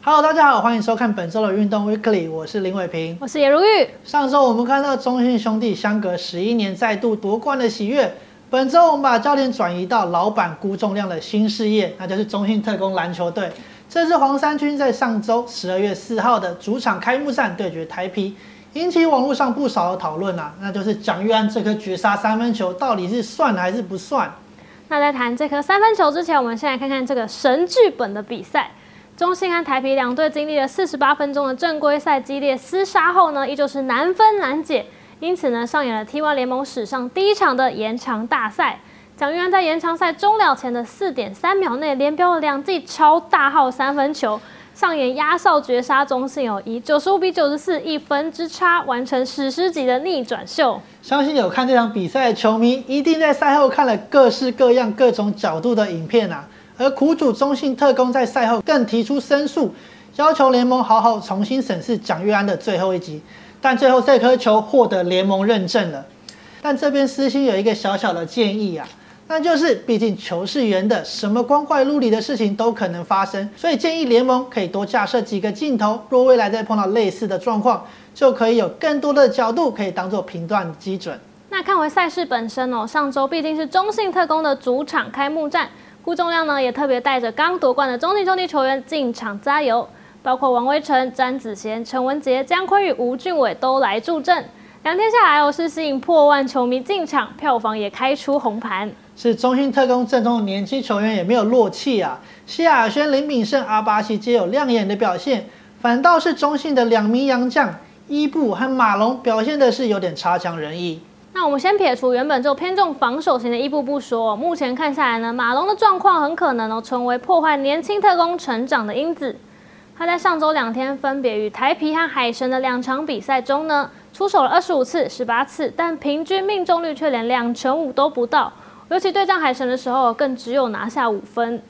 Hello，大家好，欢迎收看本周的运动 Weekly，我是林伟平。我是叶如玉。上周我们看到中信兄弟相隔十一年再度夺冠的喜悦，本周我们把焦点转移到老板估重量的新事业，那就是中信特工篮球队。这支黄衫军在上周十二月四号的主场开幕战对决台啤，引起网络上不少的讨论啊，那就是蒋玉安这颗绝杀三分球到底是算还是不算？那在谈这颗三分球之前，我们先来看看这个神剧本的比赛。中信和台啤两队经历了四十八分钟的正规赛激烈厮杀后呢，依旧是难分难解，因此呢，上演了 T1 联盟史上第一场的延长大赛。蒋玉安在延长赛终了前的四点三秒内连飙了两记超大号三分球，上演压哨绝杀中信哦，以九十五比九十四一分之差完成史诗级的逆转秀。相信有看这场比赛的球迷，一定在赛后看了各式各样、各种角度的影片啊。而苦主中信特工在赛后更提出申诉，要求联盟好好重新审视蒋玉安的最后一集。但最后这颗球获得联盟认证了。但这边私心有一个小小的建议啊。那就是，毕竟球是圆的，什么光怪陆离的事情都可能发生，所以建议联盟可以多架设几个镜头，若未来再碰到类似的状况，就可以有更多的角度可以当做评断基准。那看回赛事本身哦，上周毕竟是中信特工的主场开幕战，顾重亮呢也特别带着刚夺冠的中信兄弟球员进场加油，包括王威成、詹子贤、陈文杰、姜昆宇、吴俊伟都来助阵。两天下来哦，是吸引破万球迷进场，票房也开出红盘。是中信特工阵中的年轻球员也没有落气啊，西亚轩、林炳胜、阿巴西皆有亮眼的表现，反倒是中信的两名洋将伊布和马龙表现的是有点差强人意。那我们先撇除原本就偏重防守型的伊布不说，目前看下来呢，马龙的状况很可能哦成为破坏年轻特工成长的因子。他在上周两天分别与台皮和海神的两场比赛中呢，出手了二十五次、十八次，但平均命中率却连两成五都不到。尤其对战海神的时候，更只有拿下五分。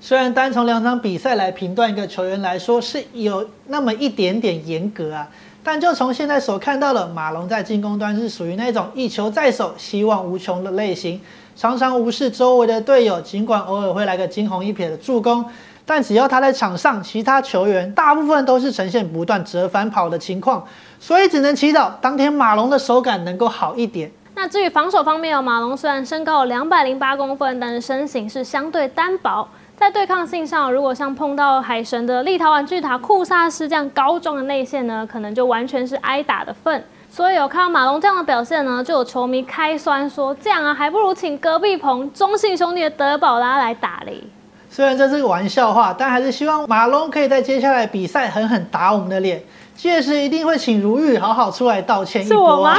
虽然单从两场比赛来评断一个球员来说是有那么一点点严格啊，但就从现在所看到的，马龙在进攻端是属于那种一球在手、希望无穷的类型，常常无视周围的队友，尽管偶尔会来个惊鸿一瞥的助攻，但只要他在场上，其他球员大部分都是呈现不断折返跑的情况，所以只能祈祷当天马龙的手感能够好一点。那至于防守方面哦，马龙虽然身高两百零八公分，但是身形是相对单薄，在对抗性上，如果像碰到海神的立陶宛巨塔库萨斯这样高壮的内线呢，可能就完全是挨打的份。所以有看到马龙这样的表现呢，就有球迷开酸说，这样啊，还不如请隔壁棚中信兄弟的德保拉来打嘞。虽然这是个玩笑话，但还是希望马龙可以在接下来比赛狠狠打我们的脸，届时一定会请如玉好好出来道歉一波。是我吗？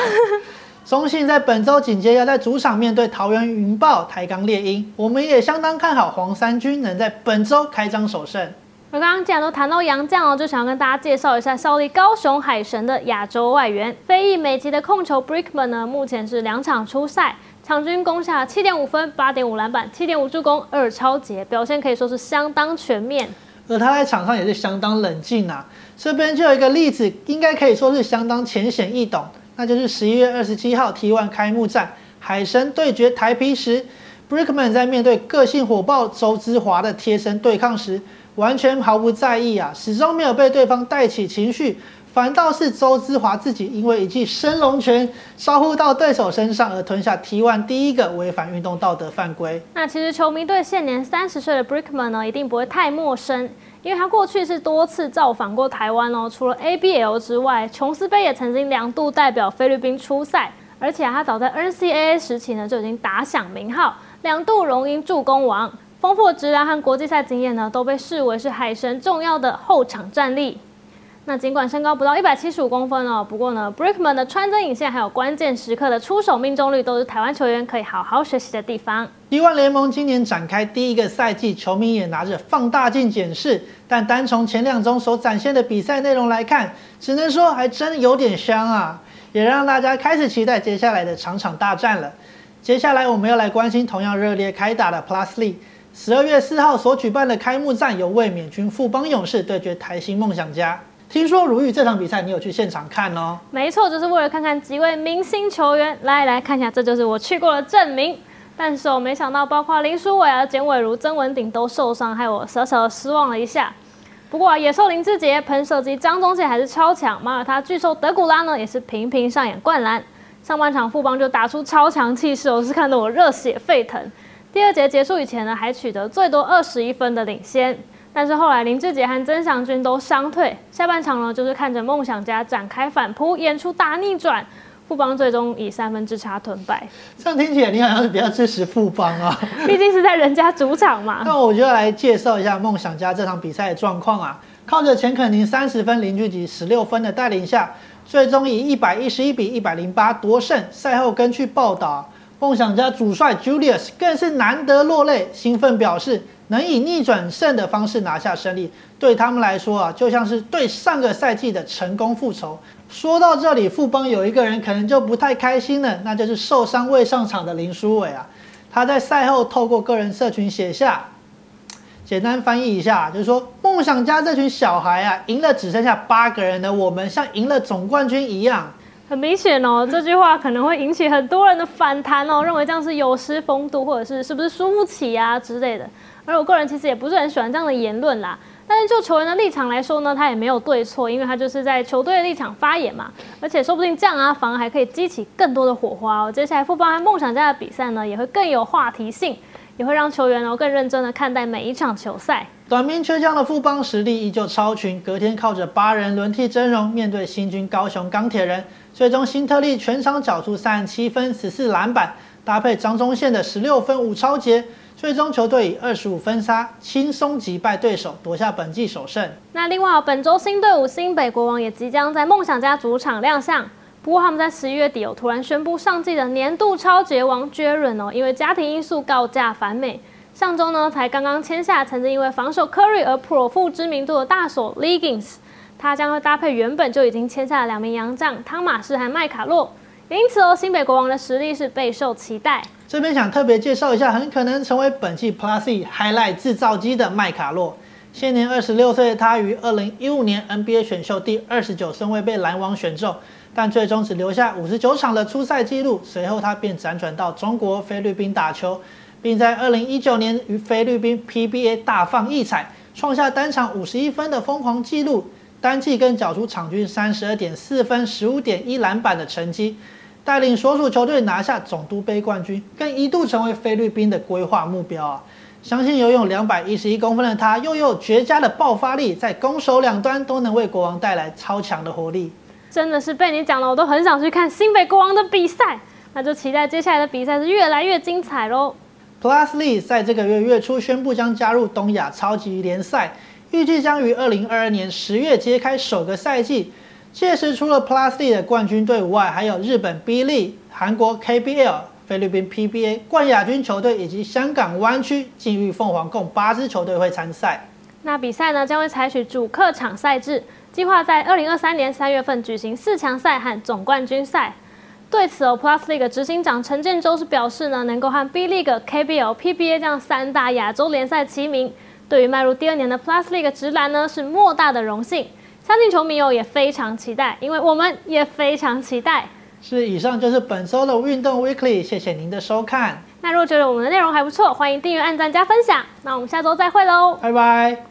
中信在本周紧接要在主场面对桃园云豹、台钢猎鹰，我们也相当看好黄三军能在本周开张首胜。我刚刚既然都谈到洋将哦，就想要跟大家介绍一下效力高雄海神的亚洲外援，非裔美籍的控球 Brickman 呢，目前是两场出赛，场均攻下七点五分、八点五篮板、七点五助攻、二超节，表现可以说是相当全面。而他在场上也是相当冷静啊，这边就有一个例子，应该可以说是相当浅显易懂。那就是十一月二十七号 T1 开幕战，海神对决台啤时，Brickman 在面对个性火爆周之华的贴身对抗时，完全毫不在意啊，始终没有被对方带起情绪，反倒是周之华自己因为一记升龙拳招呼到对手身上而吞下 T1 第一个违反运动道德犯规。那其实球迷对现年三十岁的 Brickman 呢，一定不会太陌生。因为他过去是多次造访过台湾哦，除了 ABL 之外，琼斯杯也曾经两度代表菲律宾出赛，而且他早在 NCAA 时期呢就已经打响名号，两度荣膺助攻王，丰富的职篮和国际赛经验呢都被视为是海神重要的后场战力。那尽管身高不到一百七十五公分哦，不过呢，Brickman 的穿针引线还有关键时刻的出手命中率，都是台湾球员可以好好学习的地方。一万联盟今年展开第一个赛季，球迷也拿着放大镜检视，但单从前两周所展现的比赛内容来看，只能说还真有点香啊，也让大家开始期待接下来的场场大战了。接下来我们要来关心同样热烈开打的 Plus League，十二月四号所举办的开幕战，由卫冕军富邦勇士对决台新梦想家。听说如玉这场比赛你有去现场看哦？没错，就是为了看看几位明星球员。来来看一下，这就是我去过的证明。但是我没想到，包括林书伟啊、简伟如、曾文鼎都受伤，害我小小的失望了一下。不过野兽林志杰、喷射机张宗宪还是超强，马耳他巨兽德古拉呢也是频频上演灌篮。上半场富邦就打出超强气势，我是看得我热血沸腾。第二节结束以前呢，还取得最多二十一分的领先。但是后来林志杰和曾祥军都伤退，下半场呢就是看着梦想家展开反扑，演出大逆转，富邦最终以三分之差吞败。这样听起来你好像是比较支持富邦啊，毕竟是在人家主场嘛。那我就要来介绍一下梦想家这场比赛的状况啊，靠着钱肯宁三十分、林俊杰十六分的带领下，最终以一百一十一比一百零八夺胜。赛后根据报道，梦想家主帅 Julius 更是难得落泪，兴奋表示。能以逆转胜的方式拿下胜利，对他们来说啊，就像是对上个赛季的成功复仇。说到这里，富邦有一个人可能就不太开心了，那就是受伤未上场的林书伟啊。他在赛后透过个人社群写下，简单翻译一下，就是说梦想家这群小孩啊，赢了只剩下八个人的我们，像赢了总冠军一样。很明显哦，这句话可能会引起很多人的反弹哦，认为这样是有失风度，或者是是不是输不起啊之类的。而我个人其实也不是很喜欢这样的言论啦，但是就球员的立场来说呢，他也没有对错，因为他就是在球队的立场发言嘛，而且说不定这样啊，反而还可以激起更多的火花哦。接下来富邦和梦想家的比赛呢，也会更有话题性，也会让球员哦更认真的看待每一场球赛。短兵缺将的富邦实力依旧超群，隔天靠着八人轮替阵容面对新军高雄钢铁人，最终新特利全场缴出三十七分、十四篮板，搭配张忠宪的十六分五超节。最终球队以二十五分差轻松击败对手，夺下本季首胜。那另外，本周新队伍新北国王也即将在梦想家主场亮相。不过他们在十一月底有，突然宣布上季的年度超级王 Jaren 哦，因为家庭因素告假返美。上周呢，才刚刚签下曾经因为防守 Curry 而颇负知名度的大锁 Legins，他将会搭配原本就已经签下的两名洋将汤马士和麦卡洛。因此哦，新北国王的实力是备受期待。这边想特别介绍一下，很可能成为本季 Plus Highlight 制造机的麦卡洛。现年二十六岁的，他于二零一五年 NBA 选秀第二十九顺位被篮网选中，但最终只留下五十九场的出赛记录。随后他便辗转到中国、菲律宾打球，并在二零一九年于菲律宾 PBA 大放异彩，创下单场五十一分的疯狂纪录，单季更缴出场均三十二点四分、十五点一篮板的成绩。带领所属球队拿下总督杯冠军，更一度成为菲律宾的规划目标啊！相信游泳两百一十一公分的他，又有绝佳的爆发力，在攻守两端都能为国王带来超强的活力。真的是被你讲了，我都很想去看新北国王的比赛。那就期待接下来的比赛是越来越精彩喽！Plus Lee 在这个月月初宣布将加入东亚超级联赛，预计将于二零二二年十月揭开首个赛季。届时，除了 Plus Lee 的冠军队伍外，还有日本 B League、韩国 KBL、菲律宾 PBA 冠亚军球队以及香港湾区境域凤凰共八支球队会参赛。那比赛呢，将会采取主客场赛制，计划在二零二三年三月份举行四强赛和总冠军赛。对此哦，Plus League 执行长陈建州是表示呢，能够和 B League、KBL、PBA 这样三大亚洲联赛齐名，对于迈入第二年的 Plus League 直男呢，是莫大的荣幸。相信球迷哦也非常期待，因为我们也非常期待。是，以上就是本周的运动 Weekly，谢谢您的收看。那如果觉得我们的内容还不错，欢迎订阅、按赞、加分享。那我们下周再会喽，拜拜。